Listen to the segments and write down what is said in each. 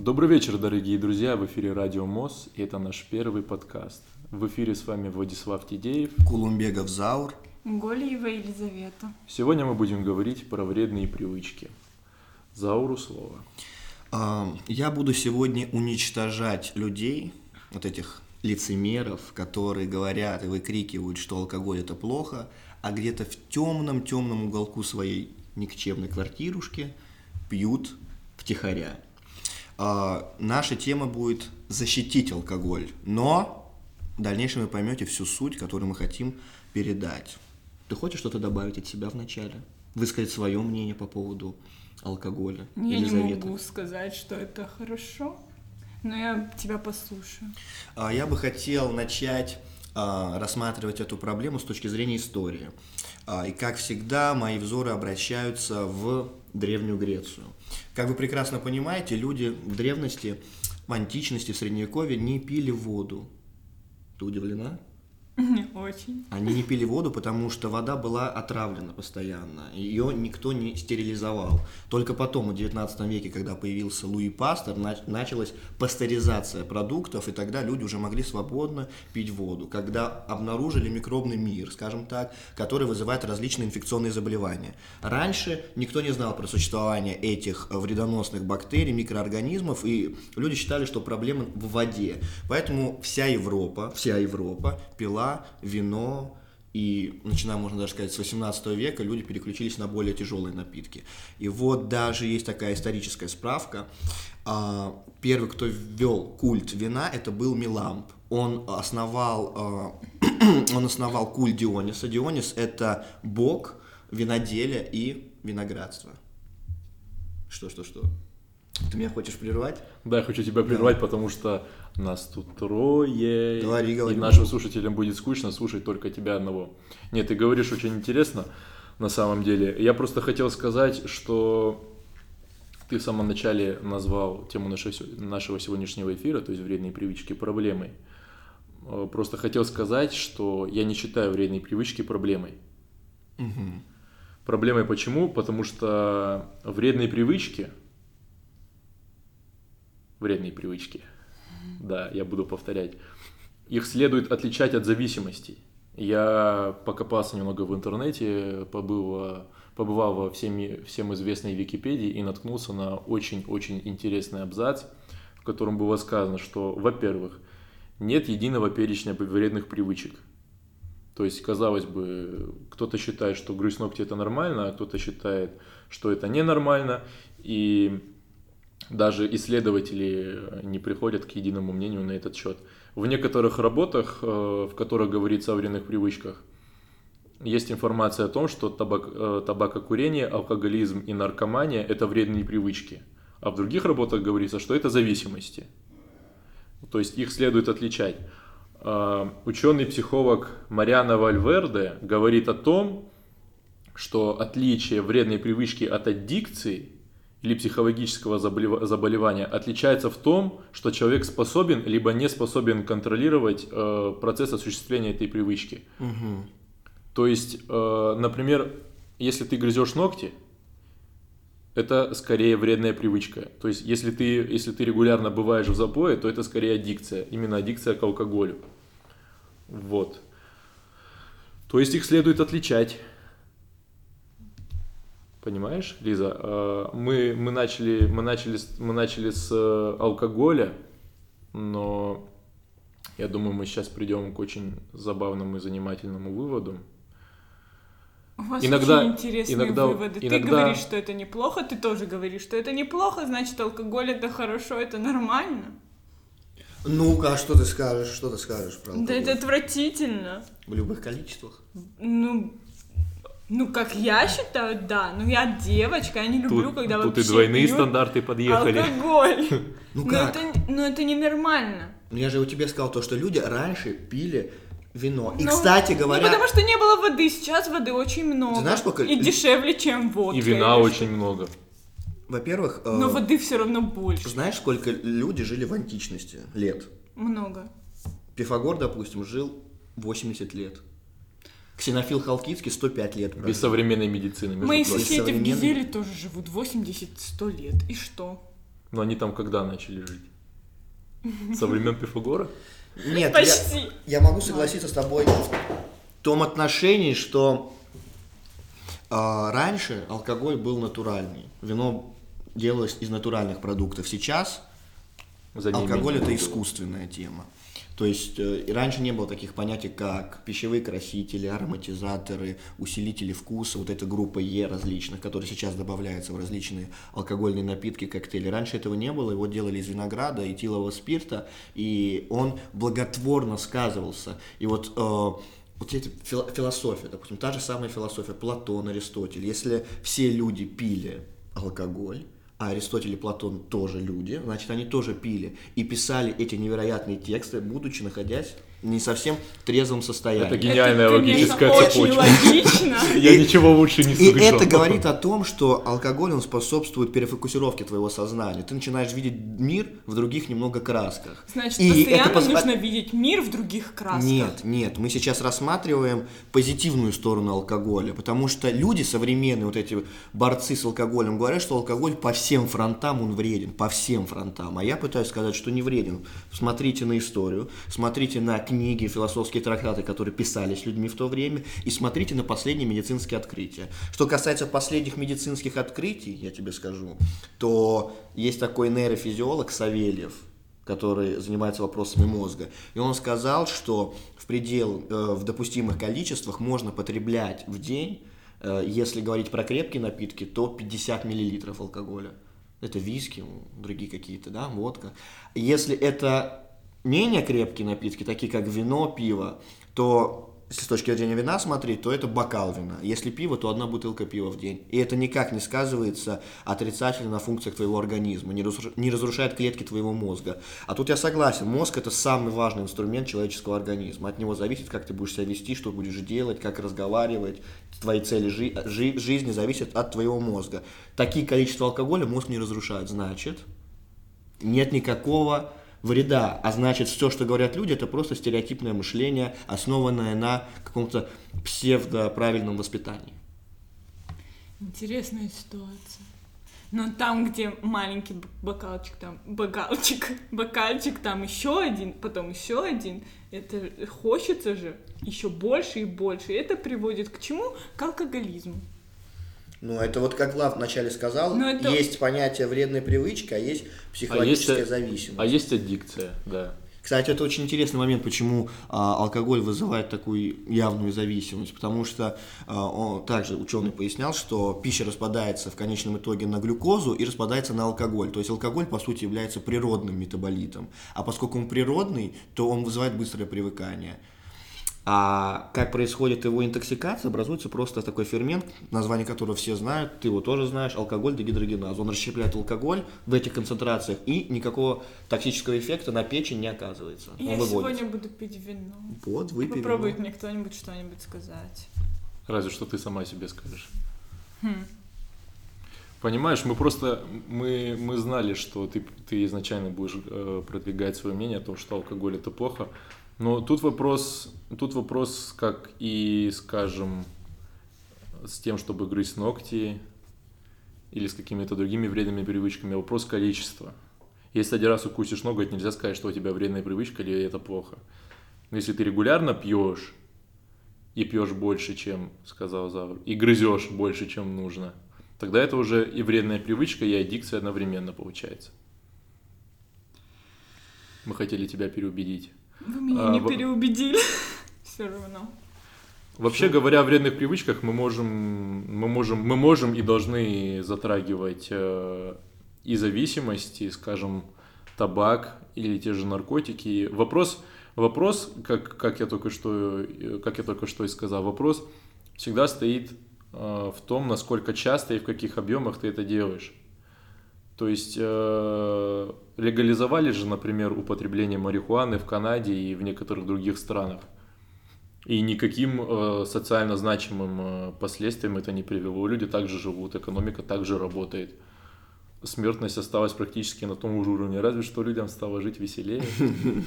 Добрый вечер, дорогие друзья, в эфире Радио МОЗ, и это наш первый подкаст. В эфире с вами Владислав Тидеев. Кулумбегов Заур. Голиева Елизавета. Сегодня мы будем говорить про вредные привычки. Зауру слово. А, Я буду сегодня уничтожать людей, вот этих лицемеров, которые говорят и выкрикивают, что алкоголь это плохо, а где-то в темном-темном уголку своей никчемной квартирушки пьют втихаря. А, Наша тема будет защитить алкоголь, но в дальнейшем вы поймете всю суть, которую мы хотим передать. Ты хочешь что-то добавить от себя вначале? Высказать свое мнение по поводу алкоголя? Я не могу сказать, что это хорошо, но я тебя послушаю. А, Я бы хотел начать а, рассматривать эту проблему с точки зрения истории. И, как всегда, мои взоры обращаются в Древнюю Грецию. Как вы прекрасно понимаете, люди в древности, в античности, в Средневековье не пили воду. Ты удивлена? Очень. Они не пили воду, потому что вода была отравлена постоянно. Ее никто не стерилизовал. Только потом, в 19 веке, когда появился Луи Пастер, нач- началась пастеризация продуктов, и тогда люди уже могли свободно пить воду. Когда обнаружили микробный мир, скажем так, который вызывает различные инфекционные заболевания. Раньше никто не знал про существование этих вредоносных бактерий, микроорганизмов, и люди считали, что проблема в воде. Поэтому вся Европа, вся Европа пила вино, и начиная, можно даже сказать, с 18 века люди переключились на более тяжелые напитки. И вот даже есть такая историческая справка. а, Первый, кто ввел культ вина, это был Миламп. Он основал, а, он основал культ Диониса. Дионис – это бог виноделия и виноградства. Что, что, что? Ты меня хочешь прервать? Да, я хочу тебя прервать, потому что нас тут трое. Говори, говори. И нашим слушателям будет скучно слушать только тебя одного. Нет, ты говоришь очень интересно, на самом деле. Я просто хотел сказать, что ты в самом начале назвал тему нашего, се- нашего сегодняшнего эфира, то есть вредные привычки, проблемой. Э, Просто хотел сказать, что я не считаю вредные привычки проблемой. Мгм. Проблемой почему? Потому что вредные привычки, вредные привычки, да, я буду повторять, их следует отличать от зависимостей. Я покопался немного в интернете, побыл, побывал во всеми, всем известной Википедии и наткнулся на очень-очень интересный абзац, в котором было сказано, что, во-первых, нет единого перечня вредных привычек. То есть, казалось бы, кто-то считает, что грызть ногти это нормально, а кто-то считает, что это ненормально. И даже исследователи не приходят к единому мнению на этот счет. В некоторых работах, э, в которых говорится о вредных привычках, есть информация о том, что табак, э, табакокурение, алкоголизм и наркомания – это вредные привычки. А в других работах говорится, что это зависимости. То есть их следует отличать. Ученый-психолог Мариана Вальверде говорит о том, что отличие вредной привычки от аддикции или психологического заболева- заболевания отличается в том, что человек способен либо не способен контролировать э, процесс осуществления этой привычки. Мгм. То есть, э, например, если ты грызешь ногти, это скорее вредная привычка. То есть, если ты, если ты регулярно бываешь в запое, то это скорее аддикция. Именно аддикция к алкоголю. Вот. То есть, их следует отличать. Понимаешь, Лиза? Э, Мы, мы, начали, мы, начали, с- мы начали с э, алкоголя, но я думаю, мы сейчас придем к очень забавному и занимательному выводу. У вас Иногда- очень интересные иногда- выводы. Ты иногда- говоришь, что это неплохо, ты тоже говоришь, что это неплохо, значит, алкоголь это хорошо, это нормально. Ну-ка, а что ты скажешь? Что ты скажешь про Да алкоголь? это отвратительно. В любых количествах. Ну, ну, как я считаю, да. Ну, я девочка, я не люблю, Тут, когда тут и вообще двойные пьют стандарты подъехали. алкоголь. Ну Но как? это, но это ненормально. Ну я же у тебя сказал то, что люди раньше пили вино. И, Ну, кстати Ну, говоря, потому что не было воды, сейчас воды очень много. Ты знаешь, сколько И дешевле, чем водка. И вина очень много. во-первых, э. Но воды все равно больше. знаешь, сколько люди жили в античности лет? Много. Пифагор, допустим, жил 80 лет. Ксенофил Халкидский 105 лет прожил. Без современной медицины, между Мои прочим. соседи в Гизеле тоже живут 80-100 лет. И что? Но они там когда начали жить? Со времен Пифагора? Нет, Почти. Я, я могу согласиться с тобой в том отношении, что а, раньше алкоголь был натуральный. Вино делалось из натуральных продуктов. Сейчас За алкоголь это искусственная тема. То есть э, и раньше не было таких понятий, как пищевые красители, ароматизаторы, усилители вкуса, вот эта группа Е различных, которые сейчас добавляются в различные алкогольные напитки, коктейли. Раньше этого не было, его делали из винограда, этилового спирта, и он благотворно сказывался. И вот э, вот эта фил- философия, допустим, та же самая философия Платон, Аристотель. Если все люди пили алкоголь, а Аристотель и Платон тоже люди, значит, они тоже пили и писали эти невероятные тексты, будучи находясь не совсем в трезвом состоянии. Это гениальная Это, конечно, логическая очень цепочка. логично. Я ничего лучше не И слышал. это говорит о том, что алкоголь, он способствует перефокусировке твоего сознания. Ты начинаешь видеть мир в других немного красках. Значит, И постоянно нужно видеть мир в других красках. Нет, нет, мы сейчас рассматриваем позитивную сторону алкоголя, потому что люди современные, вот эти борцы с алкоголем, говорят, что алкоголь по всем фронтам он вреден, по всем фронтам. А я пытаюсь сказать, что не вреден. Смотрите на историю, смотрите на книги, философские трактаты, которые писались людьми в то время, и смотрите на последние медицинские открытия. Что касается последних медицинских открытий, я тебе скажу, то есть такой нейрофизиолог Савельев, который занимается вопросами мозга. И он сказал, что в предел, э, в допустимых количествах можно потреблять в день, если говорить про крепкие напитки, то 50 миллилитров алкоголя. Это виски, другие какие-то, да, водка. Если это менее крепкие напитки, такие как вино, пиво, то если с точки зрения вина смотреть, то это бокал вина. Если пиво, то одна бутылка пива в день. И это никак не сказывается отрицательно на функциях твоего организма, не разрушает клетки твоего мозга. А тут я согласен, мозг это самый важный инструмент человеческого организма. От него зависит, как ты будешь себя вести, что будешь делать, как разговаривать. Твои цели жи- жи- жизни зависят от твоего мозга. Такие количества алкоголя мозг не разрушает. Значит, нет никакого вреда. А значит, все, что говорят люди, это просто стереотипное мышление, основанное на каком-то псевдоправильном воспитании. Интересная ситуация. Но там, где маленький бокалчик, там бокалчик, бокальчик, там еще один, потом еще один, это хочется же еще больше и больше. Это приводит к чему? К алкоголизму. Ну, это вот как Влад вначале сказал, Но это- есть понятие вредной привычки, а есть психологическая а есть, зависимость. а есть аддикция, да. Кстати, это очень интересный момент, почему а, алкоголь вызывает такую явную зависимость, потому что а, он, также ученый пояснял, что пища распадается в конечном итоге на глюкозу и распадается на алкоголь. То есть алкоголь, по сути, является природным метаболитом. А поскольку он природный, то он вызывает быстрое привыкание. А как происходит его интоксикация, образуется просто такой фермент, название которого все знают, ты его тоже знаешь, алкоголь дегидрогеназ. Он расщепляет алкоголь в этих концентрациях, и никакого токсического эффекта на печень не оказывается. Я Он выводится. сегодня буду пить вино. Вот, выпей Попробует вино. мне кто-нибудь что-нибудь сказать. Разве что ты сама себе скажешь. Хм. Понимаешь, мы просто, мы, мы знали, что ты, ты изначально будешь э, продвигать свое мнение о том, что алкоголь это плохо. Но тут вопрос, тут вопрос, как и, скажем, с тем, чтобы грызть ногти или с какими-то другими вредными привычками, вопрос количества. Если один раз укусишь ногу, это нельзя сказать, что у тебя вредная привычка или это плохо. Но если ты регулярно пьешь и пьешь больше, чем сказал Завр, и грызешь больше, чем нужно, тогда это уже и вредная привычка, и аддикция одновременно получается. Мы хотели тебя переубедить. Вы меня А, не переубедили. Все равно. Вообще говоря о вредных привычках, мы можем, мы можем, мы можем и должны затрагивать э, и зависимости, скажем, табак или те же наркотики. Вопрос, вопрос, как, как я только что, э, как я только что и сказал, вопрос всегда стоит э, в том, насколько часто и в каких объемах ты это делаешь. То есть э, легализовали же, например, употребление марихуаны в Канаде и в некоторых других странах. И никаким э, социально значимым э, последствиям это не привело. Люди также живут, экономика также работает. Смертность осталась практически на том же уровне, разве что людям стало жить веселее.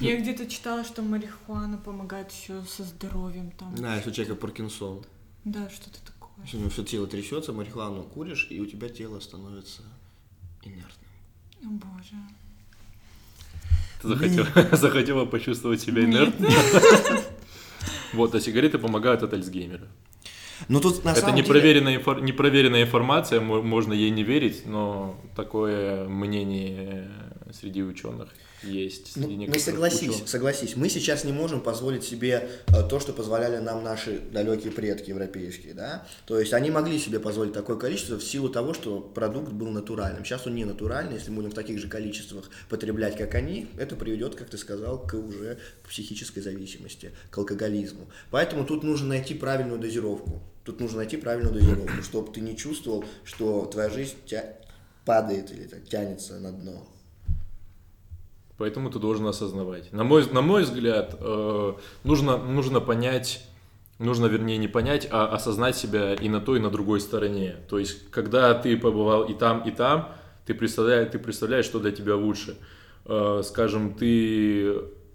Я где-то читала, что марихуана помогает еще со здоровьем там. Да, если у человека Паркинсон. Да, что-то такое. Если у него все тело трясется, марихуану куришь, и у тебя тело становится инертным. О, боже. Ты захотела, захотела почувствовать себя Нет. инертной? Вот, а сигареты помогают от Альцгеймера. Ну тут на Это самом деле... непроверенная, инфор- непроверенная информация, мо- можно ей не верить, но такое мнение среди ученых есть. Ну, Среди ну некоторых согласись, ученых. согласись, мы сейчас не можем позволить себе э, то, что позволяли нам наши далекие предки европейские, да? То есть они могли себе позволить такое количество в силу того, что продукт был натуральным. Сейчас он не натуральный, если мы будем в таких же количествах потреблять, как они, это приведет, как ты сказал, к уже к психической зависимости, к алкоголизму. Поэтому тут нужно найти правильную дозировку. Тут нужно найти правильную дозировку, чтобы ты не чувствовал, что твоя жизнь тя- падает или так, тянется на дно. Поэтому ты должен осознавать. На мой, на мой взгляд, э, нужно, нужно понять, нужно, вернее, не понять, а осознать себя и на той, и на другой стороне. То есть, когда ты побывал и там, и там, ты представляешь, ты представляешь что для тебя лучше. Э, скажем, ты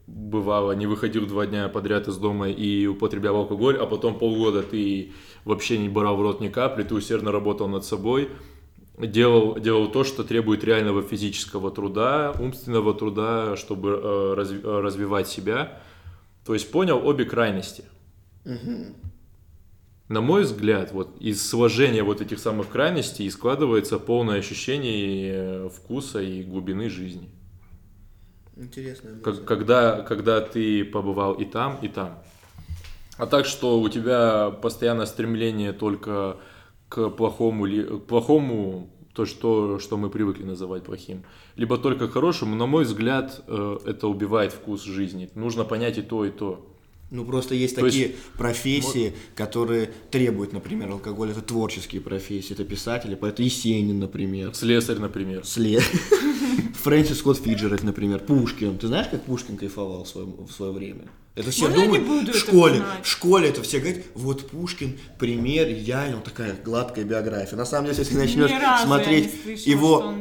бывало, не выходил два дня подряд из дома и употреблял алкоголь, а потом полгода ты вообще не брал в рот ни капли, ты усердно работал над собой, делал, делал то, что требует реального физического труда, умственного труда, чтобы э, разви- э, развивать себя. То есть понял обе крайности. На мой взгляд, вот из сложения вот этих самых крайностей и складывается полное ощущение э, вкуса и глубины жизни. Интересно. Как- когда, когда ты побывал и там, и там. А так что у тебя постоянное стремление только к плохому, ли- к плохому то, что, что мы привыкли называть плохим, либо только к хорошему, на мой взгляд, э, это убивает вкус жизни. Нужно понять и то, и то. Ну, просто есть То есть- такие профессии, которые требуют, например, алкоголь. Это творческие профессии, это писатели, это Есенин, например. Слесарь, например. След. Фрэнсис Скотт Фиджеральд, например, Пушкин. Ты знаешь, как Пушкин кайфовал в свое, в свое время? Это все Можно думают, в школе, в школе это все говорят, вот Пушкин, пример, идеальный, вот такая гладкая биография. На самом деле, если ты начнешь смотреть слышала, его.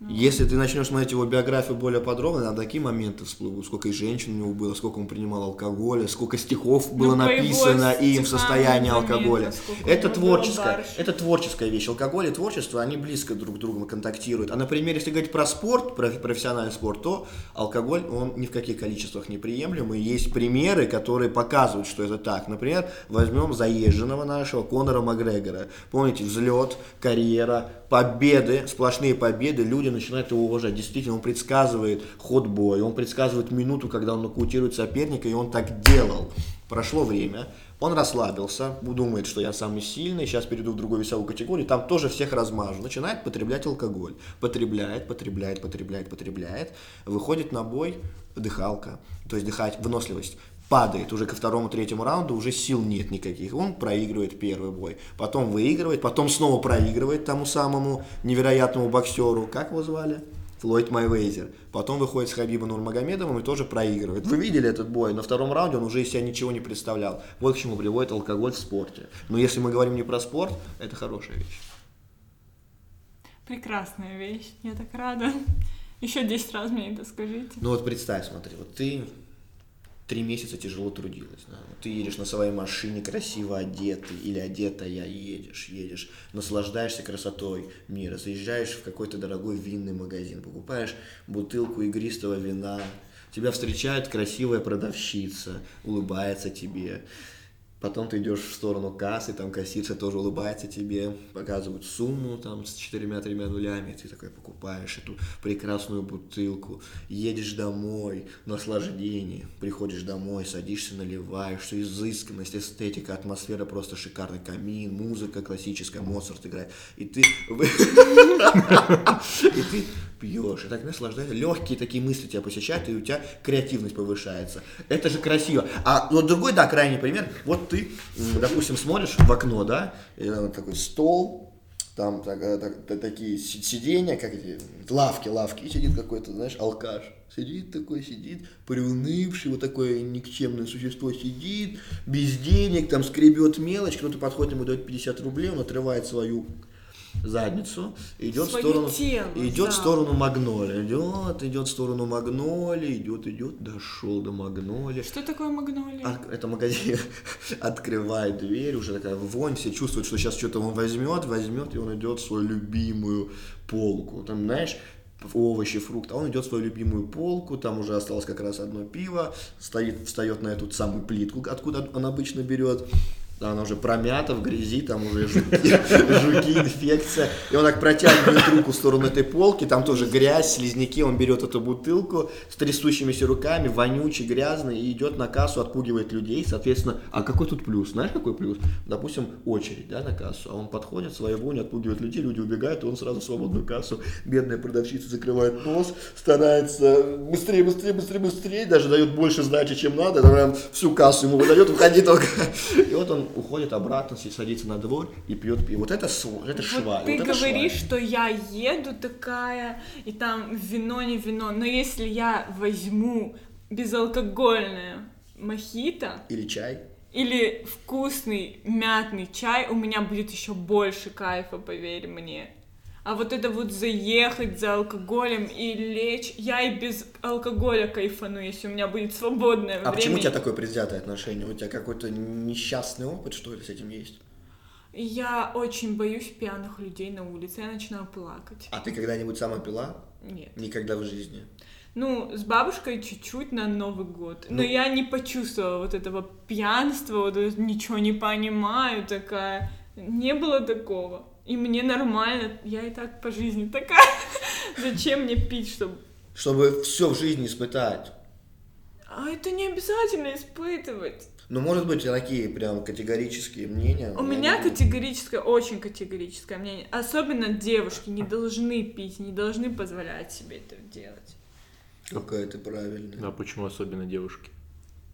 Ну, Если ты начнешь смотреть его биографию более подробно, там такие моменты всплывут, сколько и женщин у него было, сколько он принимал алкоголя, сколько стихов было Ну, по его написано им в состоянии алкоголя. Это было творческая, это творческая вещь. Алкоголь и творчество, они близко друг к другу контактируют. А, например, если говорить про спорт, про профессиональный спорт, то алкоголь, он ни в каких количествах не приемлем. И есть примеры, которые показывают, что это так. Например, возьмем заезженного нашего Конора Макгрегора. Помните, взлет, карьера, победы, сплошные победы, люди начинают его уважать. Действительно, он предсказывает ход боя, он предсказывает минуту, когда он нокаутирует соперника, и он так делал. Прошло время, он расслабился, думает, что я самый сильный, сейчас перейду в другую весовую категорию, там тоже всех размажу. Начинает потреблять алкоголь. Потребляет, потребляет, потребляет, потребляет. Выходит на бой, дыхалка, то есть дыхать, выносливость падает уже ко второму, третьему раунду, уже сил нет никаких. Он проигрывает первый бой, потом выигрывает, потом снова проигрывает тому самому невероятному боксеру. Как его звали? Флойд Майвейзер. Потом выходит с Хабибом Нурмагомедовым и тоже проигрывает. Вы видели этот бой? На втором раунде он уже из себя ничего не представлял. Вот к чему приводит алкоголь в спорте. Но если мы говорим не про спорт, это хорошая вещь. Прекрасная вещь. Я так рада. Еще 10 раз мне это скажите. Ну вот представь, смотри, вот ты три месяца тяжело трудилась. да. Ты едешь на своей машине, красиво одетый или одетая, едешь, едешь, наслаждаешься красотой мира, заезжаешь в какой-то дорогой винный магазин, покупаешь бутылку игристого вина, тебя встречает красивая продавщица, улыбается тебе. Потом ты идешь в сторону кассы, там кассирша тоже улыбается тебе, показывают сумму там с четырьмя-тремя нулями, ты такой покупаешь эту прекрасную бутылку, едешь домой, наслаждение, приходишь домой, садишься, наливаешь, все изысканность, эстетика, атмосфера просто шикарный, камин, музыка классическая, Моцарт играет, и ты... И ты пьешь, и так наслаждаешься. Легкие такие мысли тебя посещают, и у тебя креативность повышается. Это же красиво. А вот другой, да, крайний пример. Вот ты, допустим, смотришь в окно, да, и там такой стол, там так- э, так- та- такие си- сиденья, как эти, лавки, лавки, и сидит какой-то, знаешь, алкаш. Сидит такой, сидит, приунывший, вот такое никчемное существо сидит, без денег, там скребет мелочь, кто-то подходит, ему дает 50 рублей, он отрывает свою задницу, идет в Своё сторону, тело, идет в да. сторону Магнолия, идет, идет в сторону Магнолии, идет, идет, дошел до Магнолии. Что такое магнолия? От- это магазин открывает дверь, уже такая вонь, все чувствуют, что сейчас что-то он возьмет, возьмет, и он идет в свою любимую полку. Там, знаешь, овощи, фрукты, а он идет в свою любимую полку, там уже осталось как раз одно пиво, стоит, встает на эту самую плитку, откуда он обычно берет, она уже промята в грязи, там уже жуки, жуки, инфекция. И он так протягивает руку в сторону этой полки, там тоже грязь, слизняки, он берет эту бутылку с трясущимися руками, вонючий, грязный, и идет на кассу, отпугивает людей, соответственно, а какой тут плюс? Знаешь, какой плюс? Допустим, очередь, да, на кассу, а он подходит, своей вонью отпугивает людей, люди убегают, и он сразу в свободную кассу, бедная продавщица закрывает нос, старается быстрее, быстрее, быстрее, быстрее, даже дает больше сдачи, чем надо, прям всю кассу ему выдает, уходи только. И вот он уходит обратно, садится на двор и пьет пиво. Вот это, это Вот шваль. ты вот это говоришь, шваль. что я еду такая, и там вино не вино, но если я возьму безалкогольное мохито Или чай. или вкусный мятный чай, у меня будет еще больше кайфа, поверь мне. А вот это вот заехать за алкоголем и лечь, я и без алкоголя кайфану, если у меня будет свободное А время. почему у тебя такое предвзятое отношение? У тебя какой-то несчастный опыт, что ли, с этим есть? Я очень боюсь пьяных людей на улице, я начинаю плакать. А ты когда-нибудь сама пила? Нет. Никогда в жизни. Ну, с бабушкой чуть-чуть на Новый год. Но Ну. я не почувствовала вот этого пьянства, вот ничего не понимаю, такая. Не было такого. И мне нормально, я и так по жизни такая. Зачем мне пить, чтобы... Чтобы все в жизни испытать. А это не обязательно испытывать. Ну, может быть, такие прям категорические мнения. У меня не- категорическое, очень категорическое мнение. Особенно девушки не должны пить, не должны позволять себе это делать. Какая ты правильная. А почему особенно девушки?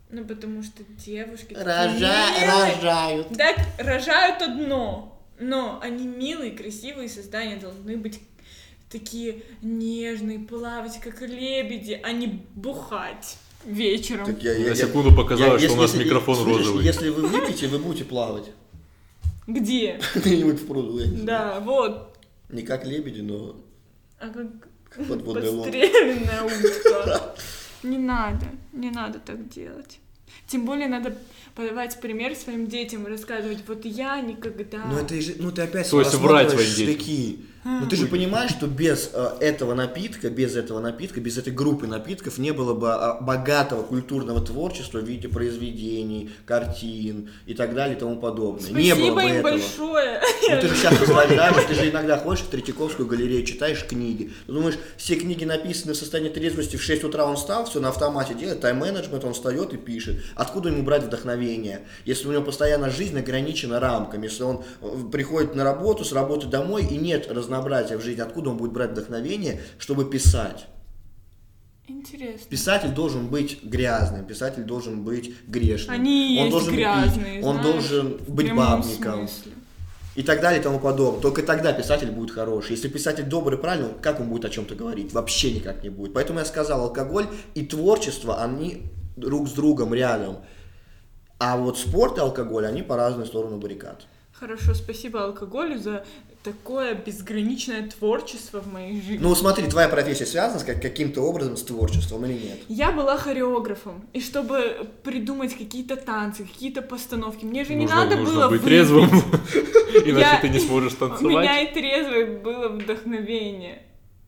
Ну, потому что девушки... Рожа- рожают. Да, рожают одно, но они милые, красивые создания должны быть такие нежные, плавать как лебеди, а не бухать вечером. Так я- я- На я- секунду показалось, я- что у нас если- микрофон слышишь, розовый. Если вы выпьете, вы будете плавать. Где? Где-нибудь в пруду, я не знаю. Да, вот. Не как лебеди, но А как подводная лодка. подстреленная утка. Не надо, не надо так делать. Тем более надо подавать пример своим детям и рассказывать, вот я никогда... Ну это ну ты опять То есть врать своим детям. Штыки. Ну ты же понимаешь, что без э, этого напитка, без этого напитка, без этой группы напитков не было бы а, богатого культурного творчества в виде произведений, картин и так далее и тому подобное. не было Спасибо бы им этого. большое. Ну ты же сейчас наслаждаешься, ты же иногда ходишь в Третьяковскую галерею, читаешь книги. Ты думаешь, все книги написаны в состоянии трезвости, в 6 утра он встал, все на автомате делает, тайм-менеджмент, он встает и пишет. Откуда ему брать вдохновение? Если у него постоянно жизнь ограничена рамками, если он э, приходит на работу, с работы домой и нет разнообразия в жизни, откуда он будет брать вдохновение, чтобы писать? Интересно. Писатель должен быть грязным, писатель должен быть грешным. Они и он есть должен пить, грязные, он знаешь, должен быть бабником смысле. и так далее и тому подобное. Только тогда писатель будет хороший. Если писатель добрый, правильный, как он будет о чем-то говорить? Вообще никак не будет. Поэтому я сказал, алкоголь и творчество, они друг с другом рядом. А вот спорт и алкоголь, они по разные стороны баррикад. Хорошо, спасибо алкоголю за такое безграничное творчество в моей жизни. Ну смотри, твоя профессия связана с как- каким-то образом с творчеством или нет? Я была хореографом, и чтобы придумать какие-то танцы, какие-то постановки, мне же не Нужно, надо нужно было быть выпить. трезвым, иначе ты не сможешь У меня танцевать. и трезвое было вдохновение,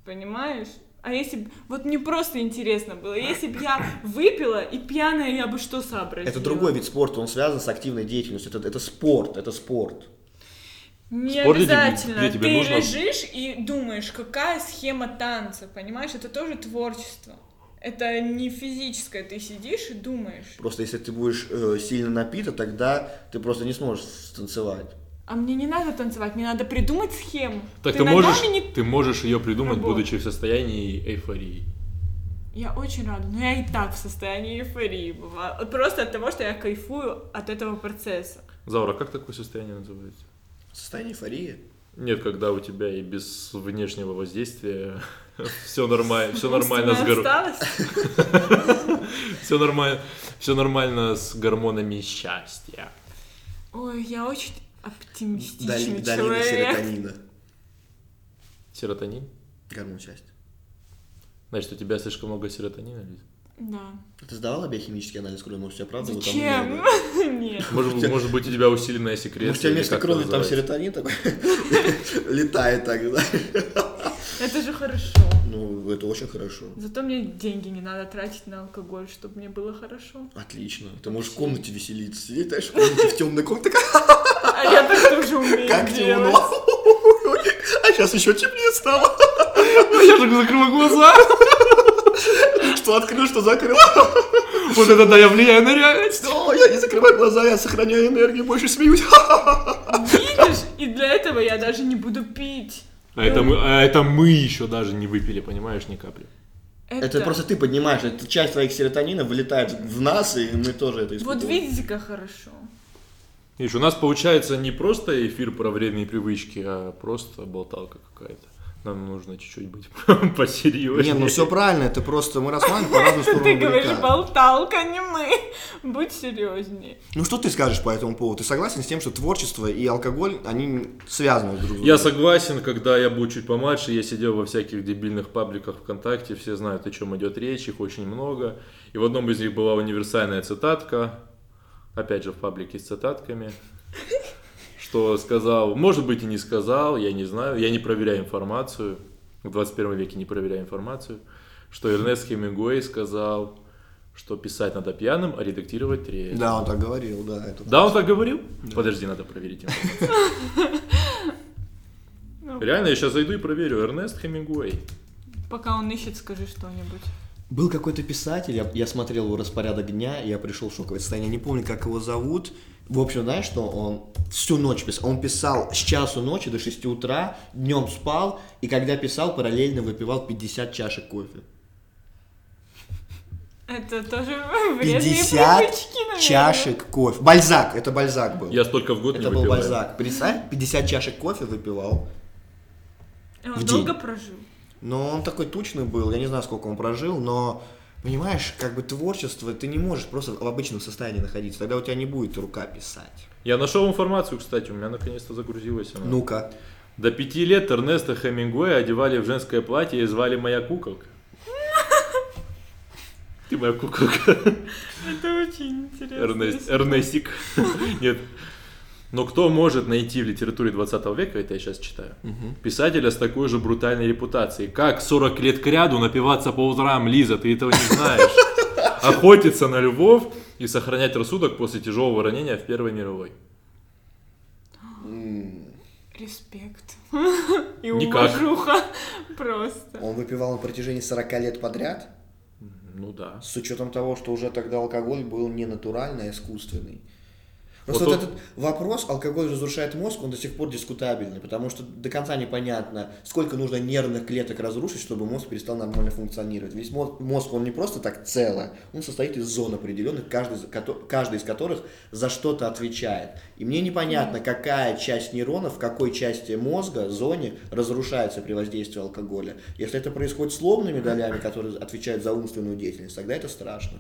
понимаешь? А если б... Вот мне просто интересно было, если бы я выпила и пьяная, я бы что сообразила? Это другой вид спорта, он связан с активной деятельностью. Это, это спорт, это спорт. Не Спорт, тебе- обязательно. где тебе Ты нужно- лежишь и думаешь, какая схема танца, понимаешь? Это тоже творчество. Это не физическое, ты сидишь и думаешь. Просто если ты будешь э, сильно напита, тогда ты просто не сможешь станцевать. А мне не надо танцевать, мне надо придумать схему. Так ты ногами можешь, не- ты можешь ее придумать, Работай. будучи в состоянии эйфории. Я очень рада, но я и так в состоянии эйфории бываю. Просто от того, что я кайфую от этого процесса. Заура, как такое состояние называется? Состояние эйфории. Нет, когда у тебя и без внешнего воздействия все нормально, все нормально с Умственная гор... отсталость? все нормально, все нормально с гормонами счастья. Ой, я очень оптимистичный человек. серотонина. Серотонин? Гормон счастья. Значит, у тебя слишком много серотонина, Лиз? Да. Ты сдавала биохимический анализ крови? Может, у тебя правда там Зачем? Нет. Может, может быть, у тебя усиленная секреция. Может, у тебя вместо крови там серотонин такой летает так, да? Это же хорошо. Ну, это очень хорошо. Зато мне деньги не надо тратить на алкоголь, чтобы мне было хорошо. Отлично. Ты можешь в комнате веселиться. Сидеть, знаешь, в комнате, в темной комнате. А я так тоже умею Как делать. темно. А сейчас еще темнее стало. Я же закрываю глаза. Что открыл, что закрыл. Вот это да, я влияю на реальность. О, я не закрываю глаза, я сохраняю энергию, больше смеюсь. Видишь? И для этого я даже не буду пить. А это мы, а это мы еще даже не выпили, понимаешь, ни капли. Это просто ты поднимаешь, это часть твоих серотонинов вылетает в нас, и мы тоже это испытываем. Вот видите, как хорошо. Видишь, у нас получается не просто эфир про вредные привычки, а просто болталка какая-то. Нам нужно чуть-чуть быть посерьезнее. Не, ну все правильно, это просто мы рассматриваем по разным сторонам Ты говоришь, болталка, не мы. Будь серьезнее. Ну что ты скажешь по этому поводу? Ты согласен с тем, что творчество и алкоголь, они связаны друг с другом? Я согласен, когда я был чуть помладше, я сидел во всяких дебильных пабликах ВКонтакте, все знают, о чем идет речь, их очень много. И в одном из них была универсальная цитатка, опять же в паблике с цитатками, что сказал, может быть и не сказал, я не знаю, я не проверяю информацию, в 21 веке не проверяю информацию, что Эрнест Хемингуэй сказал, что писать надо пьяным, а редактировать трезвым. Да, он так говорил, да. Это... Да, он так говорил? Подожди, надо проверить информацию. Реально, я сейчас зайду и проверю. Эрнест Хемингуэй. Пока он ищет, скажи что-нибудь. Был какой-то писатель, я, я смотрел его распорядок дня, и я пришел в шоковое состояние. Не помню, как его зовут. В общем, знаешь, что он всю ночь писал? Он писал с часу ночи до 6 утра, днем спал, и когда писал, параллельно выпивал 50 чашек кофе. Это тоже вредные 50 привычки, наверное. чашек кофе. Бальзак, это Бальзак был. Я столько в год Это не был выпиваю. Бальзак. Представь, 50 чашек кофе выпивал. Он в долго день. прожил? Но он такой тучный был, я не знаю, сколько он прожил, но понимаешь, как бы творчество, ты не можешь просто в обычном состоянии находиться, тогда у тебя не будет рука писать. Я нашел информацию, кстати, у меня наконец-то загрузилась она. Ну-ка. До пяти лет Эрнеста Хемингуэя одевали в женское платье и звали «Моя куколка». Ты моя куколка. Это очень интересно. Эрнест, Эрнестик. Нет. Но кто может найти в литературе 20 века, это я сейчас читаю, писателя с такой же брутальной репутацией? Как 40 лет к ряду напиваться по утрам, Лиза, ты этого не знаешь? Охотиться на львов и сохранять рассудок после тяжелого ранения в Первой мировой. Респект. И Никак. уважуха. Просто. Он выпивал на протяжении 40 лет подряд, Ну да. с учетом того, что уже тогда алкоголь был не натуральный, а искусственный. Просто Вот вот, этот вопрос, алкоголь разрушает мозг, он до сих пор дискутабельный, потому что до конца непонятно, сколько нужно нервных клеток разрушить, чтобы мозг перестал нормально функционировать. Весь мозг, мозг он не просто так цело, он состоит из зон определенных, каждый, каждый из которых за что-то отвечает. И мне непонятно, какая часть нейронов в какой части мозга, зоне разрушается при воздействии алкоголя. Если это происходит с лобными долями, которые отвечают за умственную деятельность, тогда это страшно.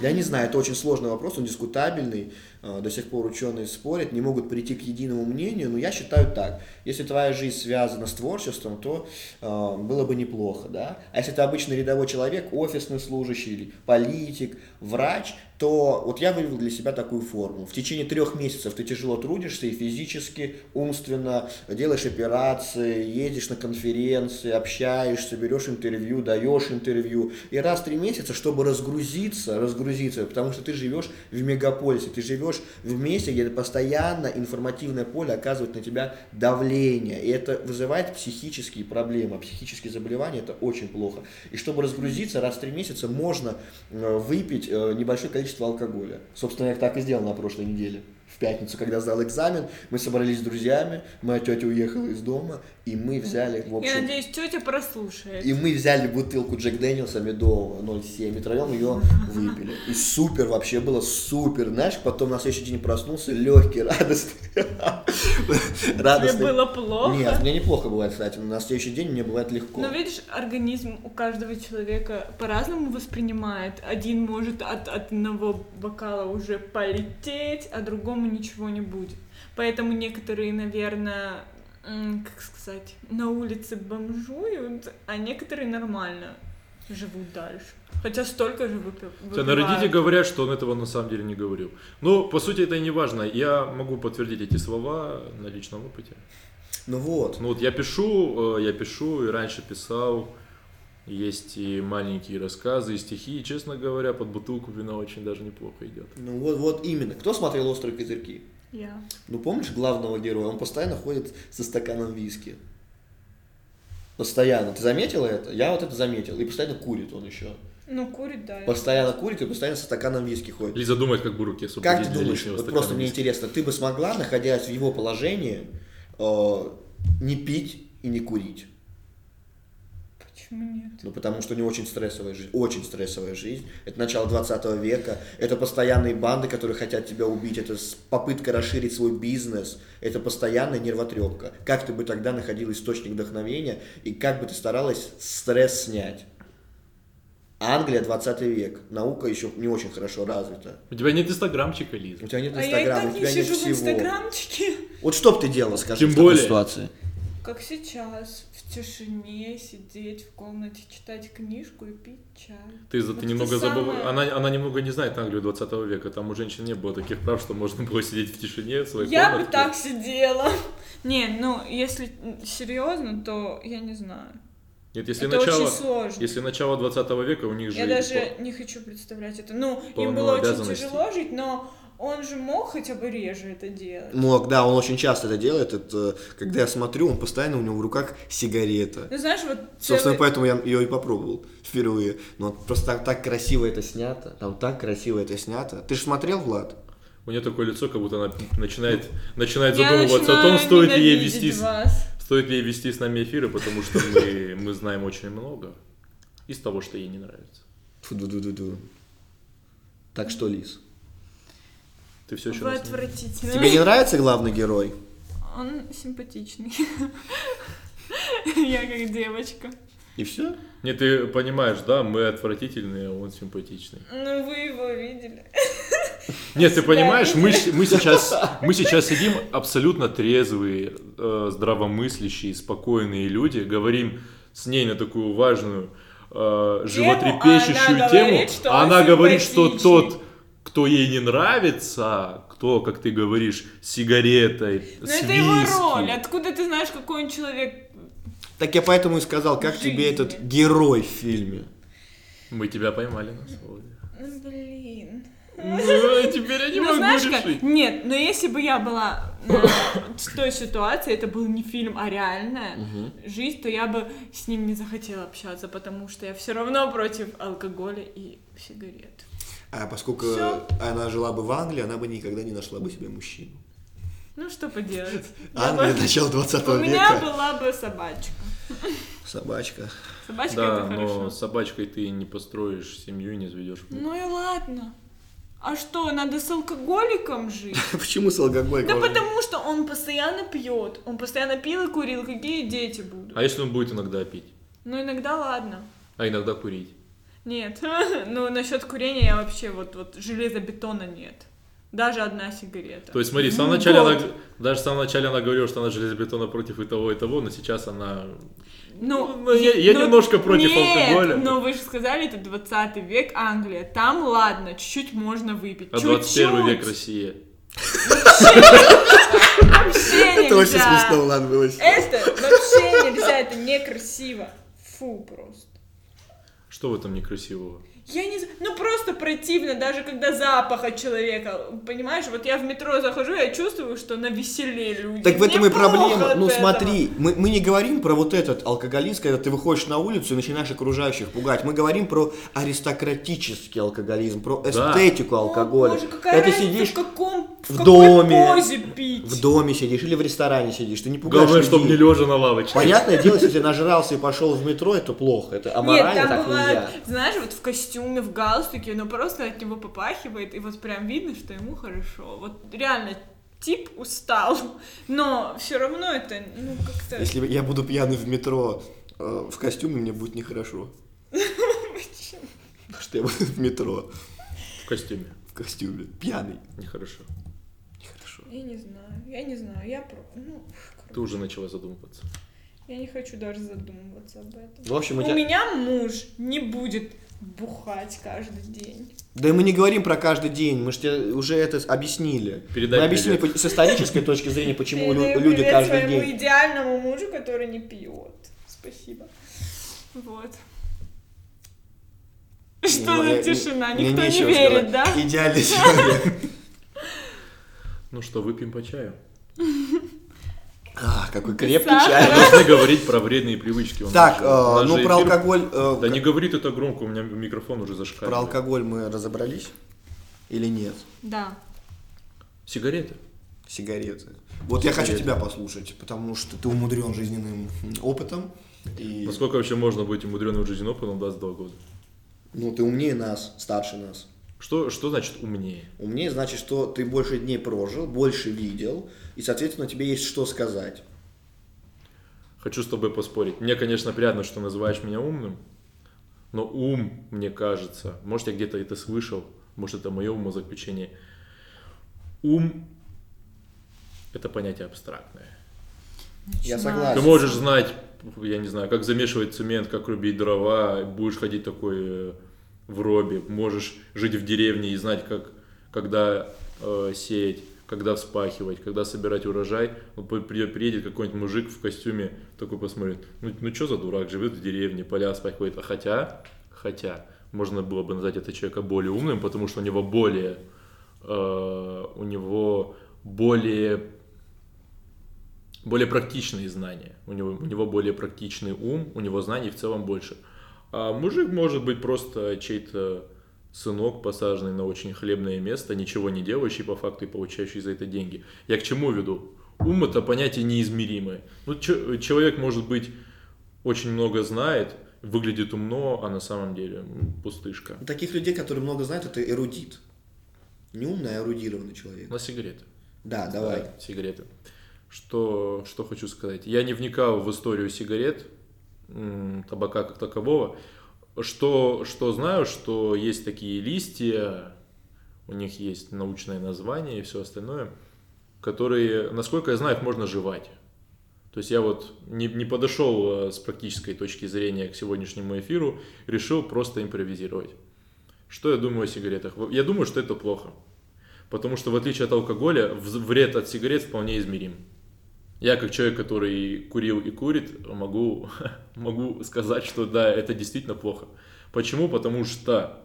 Я не знаю, это очень сложный вопрос, он дискутабельный, э, до сих пор ученые спорят, не могут прийти к единому мнению, но я считаю так, если твоя жизнь связана с творчеством, то э, было бы неплохо, да, а если ты обычный рядовой человек, офисный служащий, политик, врач, то вот я вывел для себя такую форму. В течение трех месяцев ты тяжело трудишься и физически, умственно, делаешь операции, едешь на конференции, общаешься, берешь интервью, даешь интервью. И раз в три месяца, чтобы разгрузиться, разгрузиться, потому что ты живешь в мегаполисе, ты живешь в месте, где постоянно информативное поле оказывает на тебя давление. И это вызывает психические проблемы. Психические заболевания это очень плохо. И чтобы разгрузиться, раз в три месяца можно э, выпить э, небольшое количество алкоголя. Собственно, я так и сделал на прошлой неделе. В пятницу, когда сдал экзамен, мы собрались с друзьями, моя тетя уехала из дома, и мы взяли, в Я общем, надеюсь, тетя прослушает. и мы взяли бутылку Джек Дэниелса медового 0,7 и троем ее выпили. И супер вообще было, супер. Знаешь, потом на следующий день проснулся легкий, радостный. Тебе Радостный. было плохо? Нет, мне неплохо бывает, кстати, на следующий день мне бывает легко. Но видишь, организм у каждого человека по-разному воспринимает. Один может от одного бокала уже полететь, а другому ничего не будет. Поэтому некоторые, наверное, как сказать, на улице бомжуют, а некоторые нормально живут дальше. Хотя столько же выпив... Хотя на Reddit говорят, что он этого на самом деле не говорил. Но, по сути, это и не важно. Я могу подтвердить эти слова на личном опыте. Ну вот. Ну вот я пишу, э, я пишу и раньше писал. Есть и маленькие рассказы, и стихи. И, честно говоря, под бутылку вина очень даже неплохо идет. Ну вот, вот именно. Кто смотрел «Острые козырьки»? Я. Ну помнишь главного героя? Он постоянно ходит со стаканом виски. Постоянно. Ты заметила это? Я вот это заметил. И постоянно курит он еще. Ну, курит, да. Постоянно курит и постоянно со стаканом виски ходит. Лиза думает, как бы руки Как ты думаешь, вот просто мне виски. интересно, ты бы смогла, находясь в его положении, э, не пить и не курить? Почему нет? Ну, потому что у него очень стрессовая жизнь, очень стрессовая жизнь. Это начало 20 века, это постоянные банды, которые хотят тебя убить, это попытка расширить свой бизнес, это постоянная нервотрепка. Как ты бы тогда находил источник вдохновения и как бы ты старалась стресс снять? Англия 20 век, наука еще не очень хорошо развита. У тебя нет инстаграмчика, Лиза. У тебя нет А я и инстаграма, так у не тебя нет сижу в всего. инстаграмчике. Вот что бы ты делала, скажи, Тем в такой более. ситуации? Как сейчас, в тишине сидеть в комнате, читать книжку и пить чай. Ты, Вот ты немного забываешь. самое. Она, она немного не знает Англию 20 века. Там у женщин не было таких прав, что можно было сидеть в тишине в своей Я бы комнатке. так сидела. Не, ну, если серьезно, то я не знаю. Нет, если это начало, очень сложно. если начало 20 века, у них же Я даже по- не хочу представлять это. Ну, им было очень тяжело жить, но он же мог хотя бы реже это делать. Мог, да, он очень часто это делает. Это, когда я смотрю, он постоянно у него в руках сигарета. Ну, знаешь, вот Собственно, целый- поэтому я ее и попробовал впервые. Но просто так, так красиво это снято. Там так красиво это снято. Ты же смотрел, Влад? У нее такое лицо, как будто она начинает, начинает Я задумываться о том, стоит ли ей вести, с- вас. стоит ли ей вести с нами эфиры, потому что мы, мы знаем очень много из того, что ей не нравится. Фу-ду-ду-ду-ду. Так что, Лиз? Ты все еще Вы нас не- отвратительны. Тебе не нравится главный герой? Он симпатичный. Я как девочка. И все? Нет, ты понимаешь, да, мы отвратительные, а он симпатичный. Ну, вы его видели. Нет, ты понимаешь, мы, мы, сейчас, мы сейчас сидим абсолютно трезвые, э, здравомыслящие, спокойные люди, говорим с ней на такую важную, э, животрепещущую она тему, говорит, что а он она говорит, что тот, кто ей не нравится, кто, как ты говоришь, сигаретой, Но с это его роль. Откуда ты знаешь, какой он человек? Так я поэтому и сказал, как тебе Жизни. этот герой в фильме? Мы тебя поймали на слове. Ну, блин. Ну, теперь я не ну, могу знаешь как? решить. Нет, но если бы я была в той ситуации, это был не фильм, а реальная жизнь, то я бы с ним не захотела общаться, потому что я все равно против алкоголя и сигарет. А поскольку Всё. она жила бы в Англии, она бы никогда не нашла бы себе мужчину. Ну, что поделать. Я Англия, бы- начало 20 У меня века. была бы собачка. Собачка. Собачка Да, это хорошо. но с собачкой ты не построишь семью и не заведешь. Ну и ладно. А что, надо с алкоголиком жить? Почему с алкоголиком? Да потому что он постоянно пьет. Он постоянно пил и курил. Какие дети будут? А если он будет иногда пить, Ну иногда ладно. а иногда курить? Нет. Ну насчет курения я вообще вот, вот железобетона нет. Даже одна сигарета. То есть, смотри, в самом Ну, начале она, год. даже в самом начале она говорила, что она железобетона против и того, и того, но сейчас она... Ну, Ну, я- я ну, немножко против нет, алкоголя. но вы же сказали, это 20 век Англия. Там, ладно, чуть-чуть можно выпить. А чуть-чуть. 21 век Россия. Вообще Это очень нельзя. смешно, ладно, было. Это вообще нельзя, это некрасиво. Фу, просто. Что в этом некрасивого? Я не знаю, ну просто противно, даже когда запах от человека, понимаешь, вот я в метро захожу, я чувствую, что на веселе люди. Так в этом Мне и проблема. Ну этого. смотри, мы, мы не говорим про вот этот алкоголизм, когда ты выходишь на улицу и начинаешь окружающих пугать. Мы говорим про аристократический алкоголизм, про Да. эстетику О, алкоголя. боже, какая Это разница, сидишь в каком, в, в какой доме, позе пить. в доме сидишь или в ресторане сидишь, ты не пугаешь Главное, чтобы не лежа на лавочке. Понятное дело, если ты нажрался и пошел в метро, это плохо. Это аморально, Нет, там так бывает, нельзя. знаешь, вот в костюме, в галстуке, но просто от него попахивает, и вот прям видно, что ему хорошо. Вот реально тип устал, но все равно это, ну, как-то... Если я буду пьяный в метро э, в костюме, мне будет нехорошо. Потому что я буду в метро В костюме. в костюме, пьяный. Нехорошо. Нехорошо. Я не знаю, я не знаю, я про... Ну, Ты уже начала задумываться. я не хочу даже задумываться об этом. В общем, у У тебя... меня муж не будет бухать каждый день. Да и мы не говорим про каждый день, мы же тебе уже это объяснили. Передай мы объяснили привет. с исторической точки зрения, почему Передаю люди привет каждый своему день. идеальному мужу, который не пьет. Спасибо. Вот. Что Ну, за э, тишина? мне Никто не верит, сказать. да? Идеальный человек. Ну что, выпьем по чаю? А, какой крепкий сахара. чай. Должны говорить про вредные привычки. у Так, э, ну про эфир- алкоголь, э, Да не говори ты так громко, у меня микрофон уже зашкаливает. про алкоголь мы разобрались или нет? Да. Сигареты. Сигареты. Вот я хочу Сигареты. тебя послушать, потому что ты умудрен жизненным опытом. И, Насколько вообще можно быть умудренным жизненным опытом в 22 года? ну, ты умнее нас, старше нас. Что, что значит умнее? Умнее значит, что ты больше дней прожил, больше видел, и, соответственно, тебе есть что сказать. Хочу с тобой поспорить. Мне, конечно, приятно, что называешь меня умным, но ум, мне кажется, может, я где-то это слышал, может, это мое умозаключение. Ум – это понятие абстрактное. Я согласен. Ты можешь знать, я не знаю, как замешивать цемент, как рубить дрова, будешь ходить такой э, в робе, можешь жить в деревне и знать, как, когда э, сеять, когда вспахивать, когда собирать урожай. При- при- приедет какой-нибудь мужик в костюме, такой посмотрит, ну, ну что за дурак, живет в деревне, поля вспахивает. А хотя, хотя, можно было бы назвать этого человека более умным, потому что у него более, э, у него более более практичные знания. У него, у него более практичный ум, у него знаний в целом больше. А мужик может быть просто чей-то сынок, посаженный на очень хлебное место, ничего не делающий по факту и получающий за это деньги. Я к чему веду? Ум это понятие неизмеримое. Ну, человек может быть очень много знает, выглядит умно, а на самом деле пустышка. Таких людей, которые много знают, это эрудит. Не умный, а эрудированный человек. На сигареты. Да, давай. Да, сигареты. Что, что хочу сказать. Я не вникал в историю сигарет, табака как такового. Что, что знаю, что есть такие листья, у них есть научное название и все остальное, которые, насколько я знаю, их можно жевать. То есть я вот не, не подошел э, с практической точки зрения к сегодняшнему эфиру, решил просто импровизировать. Что я думаю о сигаретах? Я думаю, что это плохо. Потому что в отличие от алкоголя, вред от сигарет вполне измерим. Я как человек, который курил и курит, могу, могу сказать, что да, это действительно плохо. Почему? Потому что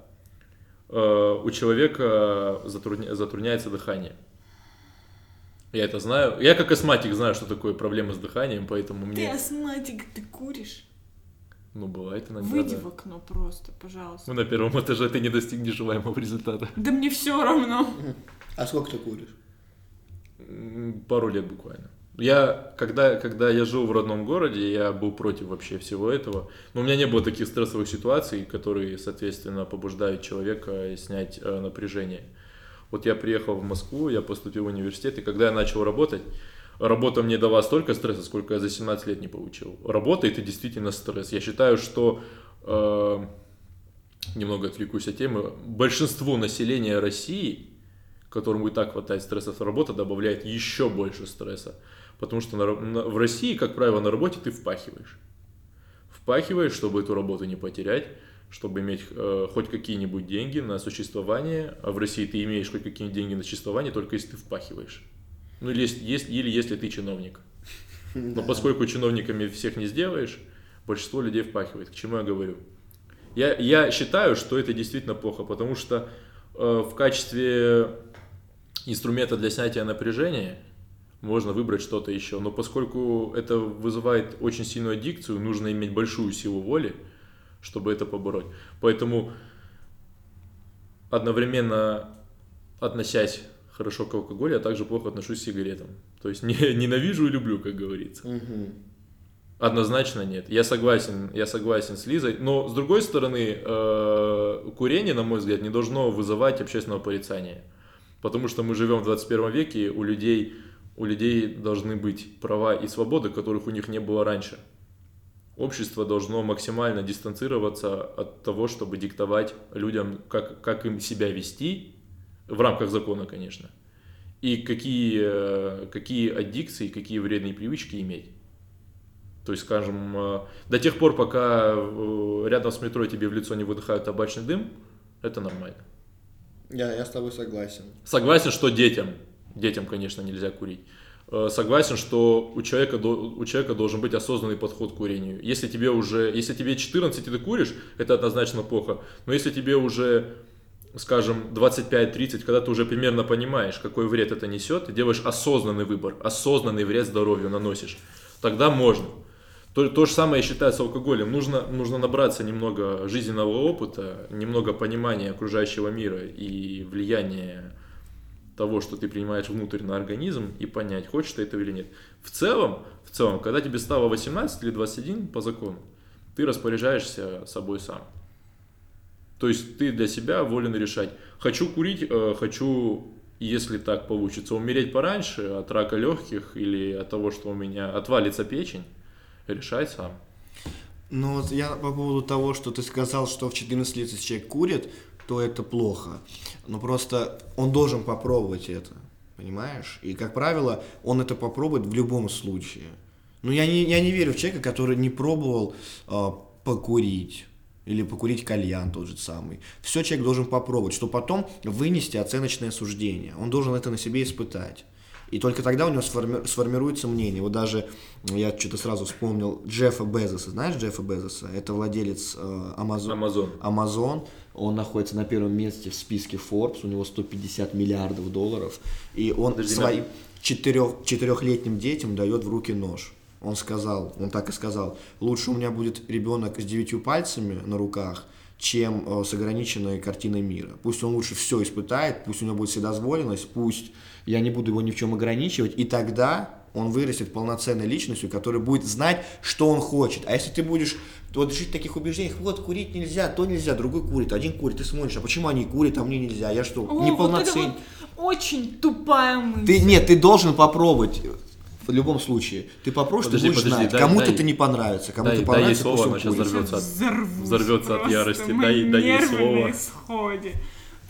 э, у человека затрудня- затрудняется дыхание. Я это знаю. Я как астматик знаю, что такое проблема с дыханием, поэтому Ты мне... астматик, ты куришь? Ну, бывает иногда, Выйди да. в окно просто, пожалуйста. Ну, на первом этаже ты не достигнешь желаемого результата. Да мне все равно. А сколько ты куришь? Пару лет буквально. Я, когда, когда я жил в родном городе, я был против вообще всего этого. Но у меня не было таких стрессовых ситуаций, которые, соответственно, побуждают человека снять э, напряжение. Вот я приехал в Москву, я поступил в университет, и когда я начал работать, работа мне дала столько стресса, сколько я за 17 лет не получил. Работа это действительно стресс. Я считаю, что э, немного отвлекусь от темы, большинству населения России, которому и так хватает стрессов, работа добавляет еще больше стресса. Потому что на на- в России, как правило, на работе ты впахиваешь. Впахиваешь, чтобы эту работу не потерять, чтобы иметь э, хоть какие-нибудь деньги на существование. А в России ты имеешь хоть какие-нибудь деньги на существование, только если ты впахиваешь. Ну или, если- если- или если ты чиновник. Но поскольку чиновниками всех не сделаешь, большинство людей впахивает. К чему я говорю? Я, я считаю, что это действительно плохо, потому что э, в качестве инструмента для снятия напряжения можно выбрать что-то еще. Но поскольку это вызывает очень сильную аддикцию, нужно иметь большую силу воли, чтобы это побороть. Поэтому одновременно относясь хорошо к алкоголю, я также плохо отношусь к сигаретам. То есть не, ненавижу и люблю, как говорится. Однозначно нет. Я согласен, я согласен с Лизой. Но с другой стороны, э, курение, на мой взгляд, не должно вызывать общественного порицания. Потому что мы живем в 21 веке, у людей, у людей должны быть права и свободы, которых у них не было раньше. Общество должно максимально дистанцироваться от того, чтобы диктовать людям, как, как им себя вести, в рамках закона, конечно, и какие, э, какие аддикции, какие вредные привычки иметь. То есть, скажем, э, до тех пор, пока э, рядом с метро тебе в лицо не выдыхают табачный дым, это нормально. Я, я с тобой согласен. Согласен, что детям, детям, конечно, нельзя курить. Э, Согласен, что у человека, у человека должен быть осознанный подход к курению. Если тебе уже, если тебе 14 и ты куришь, это однозначно плохо. Но если тебе уже, скажем, 25-30, когда ты уже примерно понимаешь, какой вред это несет, ты делаешь осознанный выбор, осознанный вред здоровью наносишь, тогда можно. То, то же самое я считаю с алкоголем. Нужно, нужно набраться немного жизненного опыта, немного понимания окружающего мира и влияния того, что ты принимаешь внутрь на организм и понять, хочешь ты этого или нет. В целом, в целом, когда тебе стало 18 или 21 по закону, ты распоряжаешься собой сам. То есть ты для себя волен решать, хочу курить, э, хочу, если так получится, умереть пораньше от рака легких или от того, что у меня отвалится печень, решай сам. Ну вот я по поводу того, что ты сказал, что в 14 лет человек курит, то это плохо. Но просто он должен попробовать это, понимаешь? И, как правило, он это попробует в любом случае. Ну, я не, я не верю в человека, который не пробовал э, покурить. Или покурить кальян тот же самый. Все человек должен попробовать, что потом вынести оценочное суждение. Он должен это на себе испытать. И только тогда у него сформи- сформируется мнение. Вот даже я что-то сразу вспомнил Джеффа Безоса. Знаешь Джеффа Безоса? Это владелец э, Amazon. Amazon. Amazon. Он находится на первом месте в списке Forbes. У него 150 миллиардов долларов. И он Подожди, своим четырех, четырехлетним детям дает в руки нож. Он сказал, он так и сказал, лучше у меня будет ребенок с девятью пальцами на руках, чем э, с ограниченной картиной мира. Пусть он лучше все испытает, пусть у него будет вседозволенность, пусть я не буду его ни в чем ограничивать, и тогда он вырастет полноценной личностью, которая будет знать, что он хочет. А если ты будешь вот жить в таких убеждениях, вот курить нельзя, то нельзя, другой курит, один курит, ты смотришь, а почему они курят, а мне нельзя, я что, О, вот неполноценный? вот очень тупая мысль. Ты, нет, ты должен попробовать. В любом случае. Ты попробуешь, Подожди, ты будешь подожди, знать. дай- Кому-то дай- это не понравится, кому-то дай- дай ей понравится, слово, она курит. взорвется. от- взорвется от ярости. Дай- дай ей слово. исходе.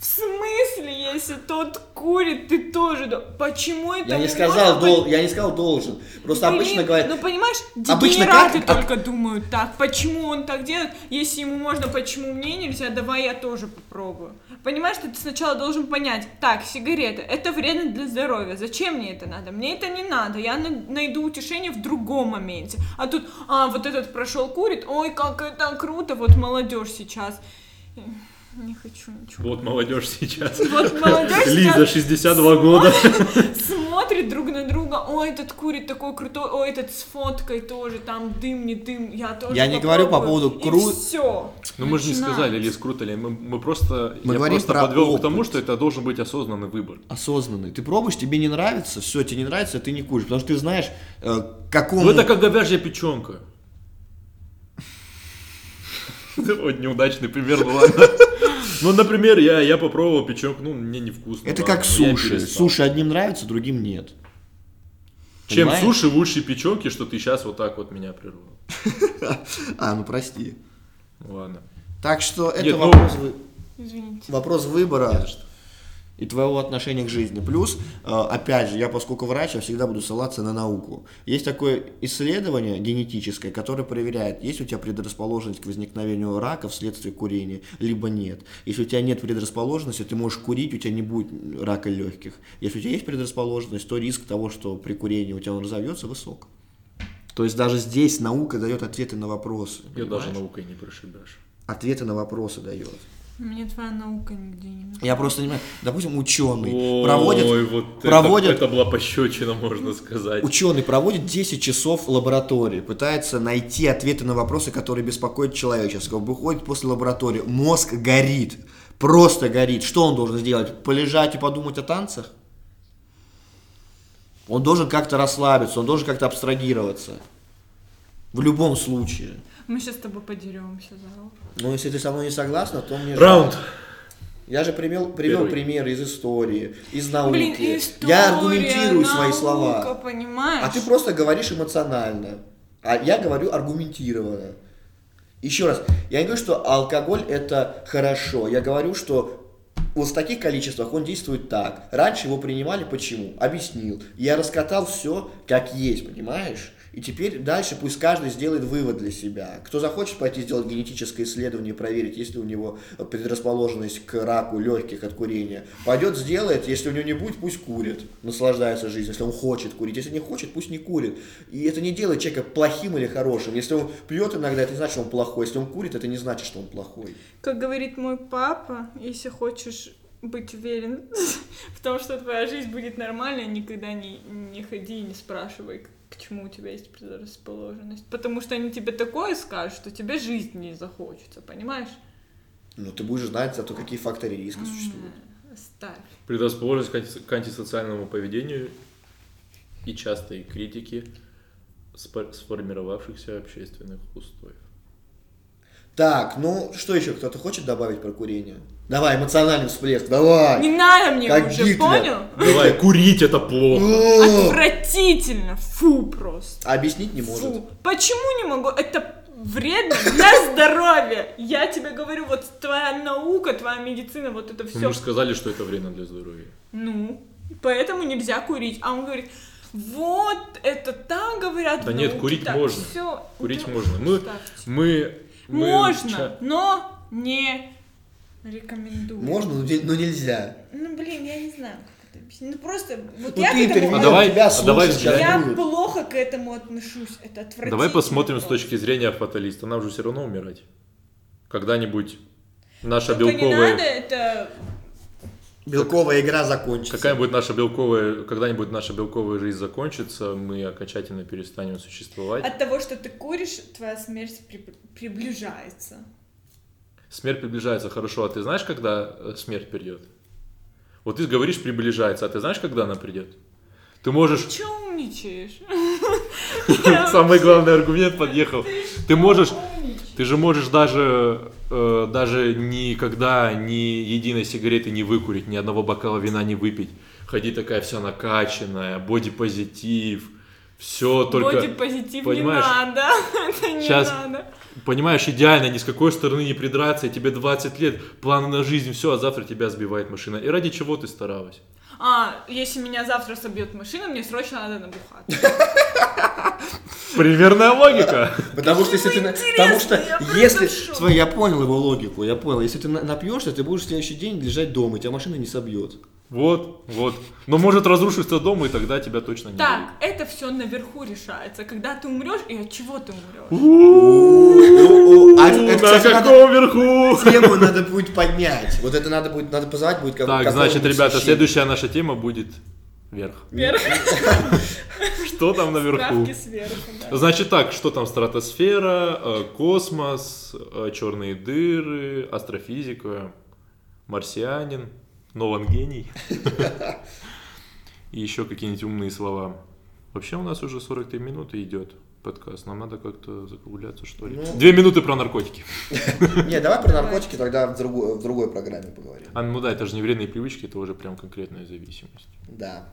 В смысле, если тот курит, ты тоже... Почему это Я не сказал, дол, я не сказал должен. Просто Блин, обычно говорят, Ну понимаешь, Обычно дегенераты как- только думают так. Почему он так делает? Если ему можно, почему мне нельзя? Давай я тоже попробую. Понимаешь, что ты сначала должен понять, так, сигареты, это вредно для здоровья. Зачем мне это надо? Мне это не надо. Я на- найду утешение в другом моменте. А тут, а, вот этот прошел курит, ой, как это круто, вот молодежь сейчас. Не хочу ничего. Вот молодежь сейчас. Вот молодежь Лиза, сейчас 62 года. смотрит друг на друга, ой, этот курит такой крутой, ой, этот с фоткой тоже, там дым, не дым, я тоже Я не говорю по попробую». поводу И кру- все. Ну мы же не сказали, Лиз, круто ли. Мы, мы просто, Мы я говорим просто про подвел к опыт. тому, что это должен быть осознанный выбор. осознанный. Ты пробуешь, тебе не нравится, все, тебе не нравится, ты не куришь. Потому что ты знаешь, э, какому... Ну это как говяжья печенка. Вот неудачный пример, ну ладно. Ну, например, я, я попробовал печенку, ну, мне невкусно. Это ладно, как суши. Суши одним нравится, другим нет. Чем Понимаешь? суши лучше печенки, что ты сейчас вот так вот меня прервал. А, ну прости. Ладно. Так что это Нет, ну- вопрос, вы- Извините. вопрос выбора. Не за что. И твоего отношения к жизни. Плюс, э, опять же, я поскольку врач, я всегда буду ссылаться на науку. Есть такое исследование генетическое, которое проверяет, есть у тебя предрасположенность к возникновению рака вследствие курения, либо нет. Если у тебя нет предрасположенности, ты можешь курить, у тебя не будет рака легких. Если у тебя есть предрасположенность, то риск того, что при курении у тебя он разовьется, высок. То есть даже здесь наука дает ответы на вопросы. Ее даже наукой не прошибешь. Ответы на вопросы дает. Мне твоя наука нигде не нужна. Я просто не понимаю, допустим, ученый Ой, проводит, вот проводит это, это была пощечина, можно сказать. Ученый проводит 10 часов в лаборатории, пытается найти ответы на вопросы, которые беспокоят человеческого. Выходит после лаборатории, мозг горит, просто горит. Что он должен сделать? Полежать и подумать о танцах? Он должен как-то расслабиться, он должен как-то абстрагироваться. В любом случае. Мы сейчас с тобой подеремся за руку. Но если ты со мной не согласна, то мне Раунд. жаль. Я же привел, привел Первый. примеры из истории, из науки. Блин, история, Я аргументирую свои наука, слова. понимаешь? А ты просто говоришь эмоционально. А я говорю аргументированно. Еще раз, я не говорю, что алкоголь это хорошо. Я говорю, что вот в таких количествах он действует так. Раньше его принимали почему? Объяснил. Я раскатал все как есть, понимаешь? И теперь дальше пусть каждый сделает вывод для себя. Кто захочет пойти сделать генетическое исследование, проверить, есть ли у него предрасположенность к раку легких от курения, пойдет сделает, если у него не будет, пусть курит, наслаждается жизнью, если он хочет курить. Если не хочет, пусть не курит. И это не делает человека плохим или хорошим. Если он пьет иногда, это не значит, что он плохой. Если он курит, это не значит, что он плохой. Как говорит мой папа, если хочешь быть уверен в том, что твоя жизнь будет нормальной, никогда не, не ходи и не спрашивай, к чему у тебя есть предрасположенность. Потому что они тебе такое скажут, что тебе жизнь не захочется, понимаешь? Ну, ты будешь знать зато, какие факторы риска существуют. Оставь. Предрасположенность к анти- к антисоциальному поведению и частой критики спо- сформировавшихся общественных устоев. Так, ну, что еще кто-то хочет добавить про курение? Давай, эмоциональный всплеск, давай! Не надо мне Как уже, Гитлер. понял? Давай, курить это плохо. Отвратительно, фу просто. Объяснить не может. Фу. Почему не могу? Это вредно для здоровья. Я тебе говорю, вот твоя наука, твоя медицина, вот это Мы все. же сказали, что это вредно для здоровья. Ну, поэтому нельзя курить. А он говорит, вот это так говорят. Да нет, курить так, можно. Курить Ну, можно. Мы, мы, мы Можно, ча- но не рекомендую. Можно, но, не- нельзя. Ну, блин, я не знаю, как это объяснить. Ну, просто, вот Ну, я ты к этому... интервью, А давай- тебя а давай Я плохо к этому отношусь. Это отвратительно. Давай посмотрим с точки зрения фаталиста. Нам же все равно умирать. Когда-нибудь наша Только не белковая... надо это... Белковая игра закончится. Какая будет наша белковая, когда-нибудь наша белковая жизнь закончится, мы окончательно перестанем существовать. От того, что ты куришь, твоя смерть при- приближается. Смерть приближается, хорошо, а ты знаешь, когда э, смерть придет? Вот ты говоришь приближается, а ты знаешь, когда она придет? Ты можешь... Че умничаешь? Самый главный аргумент подъехал. Ты можешь... Ты же можешь даже, э, даже никогда ни единой сигареты не выкурить, ни одного бокала вина не выпить. Ходи такая вся накачанная, бодипозитив, все только... Бодипозитив не понимаешь, надо. Это не Сейчас- надо. Понимаешь, идеально, ни с какой стороны не придраться, и тебе 20 лет, планы на жизнь, все, а завтра тебя сбивает машина. И ради чего ты старалась? А, если меня завтра собьет машина, мне срочно надо набухаться. Примерная логика. Потому что если ты... Потому что если... Смотри, я понял его логику, я понял. Если ты на- напьешься, ты будешь в следующий день лежать дома, и тебя машина не собьет. Вот, вот. Но может разрушиться дом, и тогда тебя точно не Так, это все наверху решается. Когда ты умрешь и от чего ты умрешь? А это, будет. это, На каком верху? Тему надо будет поднять. Вот это надо будет, надо позвать будет как Так, значит, ребята, следующая наша тема будет вверх. Вверх. Что там наверху? Справки сверху, да. Значит так, что там стратосфера, э, космос, э, черные дыры, астрофизика, марсианин, Нолан гений. И еще какие-нибудь умные слова. Вообще у нас уже 43 минуты идет подкаст. Нам надо как-то закругляться, что ли. Ну. Две минуты про наркотики. Не, давай про наркотики тогда в другой, в другой программе поговорим. А, ну да, это же не вредные привычки, это уже прям конкретная зависимость. Да.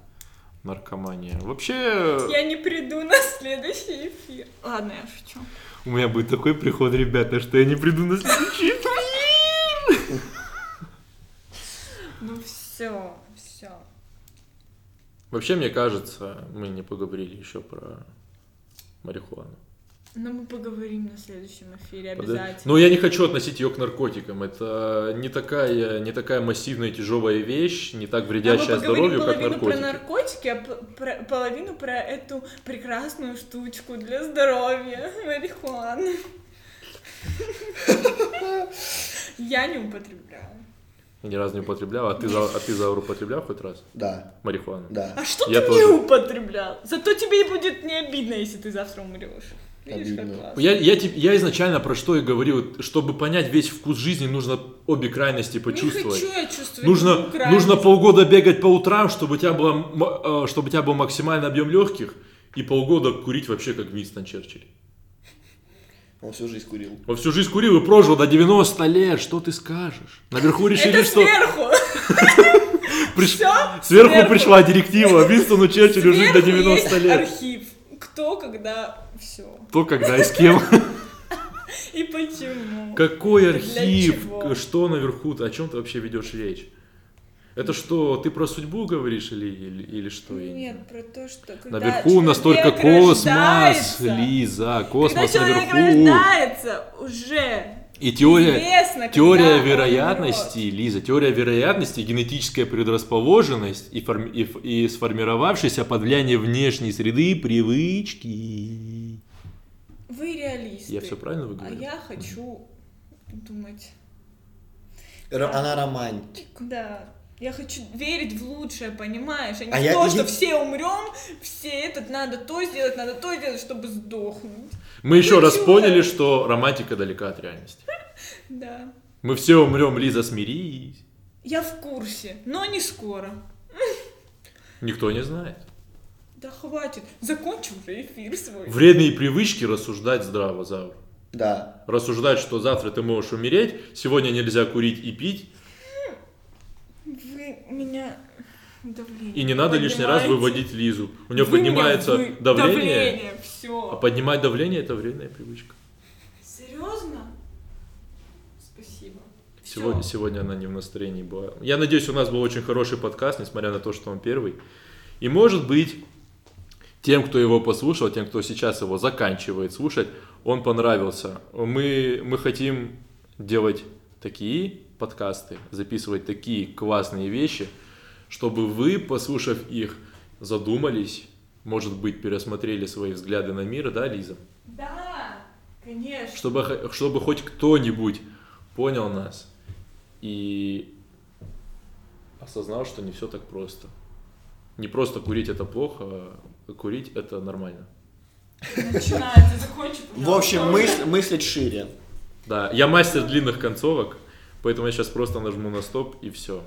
Наркомания. Вообще, Я не приду на следующий эфир. Ладно, я шучу. у меня будет такой приход, ребята, что я не приду на следующий эфир. Ну все, все. Вообще, мне кажется, мы не поговорили еще про марихуану. Но мы поговорим на следующем эфире обязательно. Но я не хочу относить ее к наркотикам. Это не такая, не такая массивная тяжелая вещь, не так А вредящая поговорим здоровью, как половину наркотики. про наркотики, а про- половину про эту прекрасную штучку для здоровья, марихуану. Я не употребляю. Я ни разу не употреблял, а ты, за, а ты Заур употреблял хоть раз Да. марихуану? Да. А что Я ты тоже. не употреблял? Зато тебе будет не обидно, если ты завтра умрешь. Видишь, как Обидно. классно. Я, я, я изначально про что и говорил, чтобы понять весь вкус жизни, нужно обе крайности почувствовать. Не хочу я чувствовать Нужно, нужно полгода бегать по утрам, чтобы у тебя, было, э, чтобы у тебя был максимальный объем легких, и полгода курить вообще как Винстон Черчилль. Он всю жизнь курил. Он всю жизнь курил и прожил до 90 лет, что ты скажешь? Наверху решили, что сверху. приш- сверху сверху. пришла директива Винстону Черчиллю жить до Сверху 90 есть лет. архив. Кто, когда, все. То когда и с кем? И почему. Какой архив? Что наверху? О чем ты вообще ведешь речь? Это что, ты про судьбу говоришь или, или, или что? Нет, про то, что когда Наверху у нас только человек космос, Лиза, Когда космос человек наверху. рождается, уже И теория, известно, теория когда он вероятности, Лиза, теория вероятности, генетическая предрасположенность и, форми- и, и сформировавшаяся под влиянием внешней среды привычки. Вы реалисты. Я все правильно А выговорил? я хочу думать. Р- Она романтик. Да. Я хочу верить в лучшее, понимаешь? А не А в я- то, я- что все умрем, все этот надо то сделать, надо то сделать, чтобы сдохнуть. Мы еще раз чё? поняли, что романтика далека от реальности. Да. Мы все умрем, Лиза, смирись. Я в курсе, но не скоро. Никто не знает. Да хватит, закончи уже эфир свой. Вредные привычки рассуждать здраво, Завр. Да. Рассуждать, что завтра ты можешь умереть, сегодня нельзя курить и пить, меня давление. и не надо лишний раз поднимаете. выводить Лизу. У нее Вы меня поднимается вы- давление, Давление, а все. поднимать давление это вредная привычка. Серьезно? Спасибо. Сегодня, сегодня она не в настроении была. Я надеюсь, у нас был очень хороший подкаст, несмотря на то, что он первый. И может быть, тем, кто его послушал, тем, кто сейчас его заканчивает слушать, он понравился. Мы, мы хотим делать такие подкасты, записывать такие классные вещи, чтобы вы, послушав их, задумались, может быть, пересмотрели свои взгляды на мир, да, Лиза? Да, конечно. Чтобы, чтобы хоть кто-нибудь понял нас и осознал, что не все так просто. Не просто курить это плохо, а курить это нормально. Начинается, закончи, В общем, пожалуйста. мыс- мыслить шире. Да, я мастер длинных концовок, поэтому я сейчас просто нажму на стоп и все.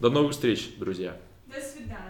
До новых встреч, друзья. До свидания.